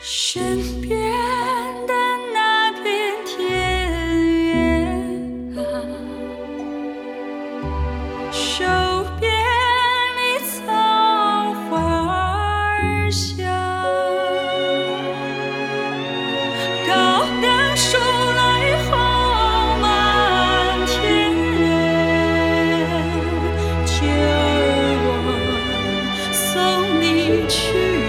身边的那片田野啊手边的枣花香高粱熟来红满天九儿我送你去。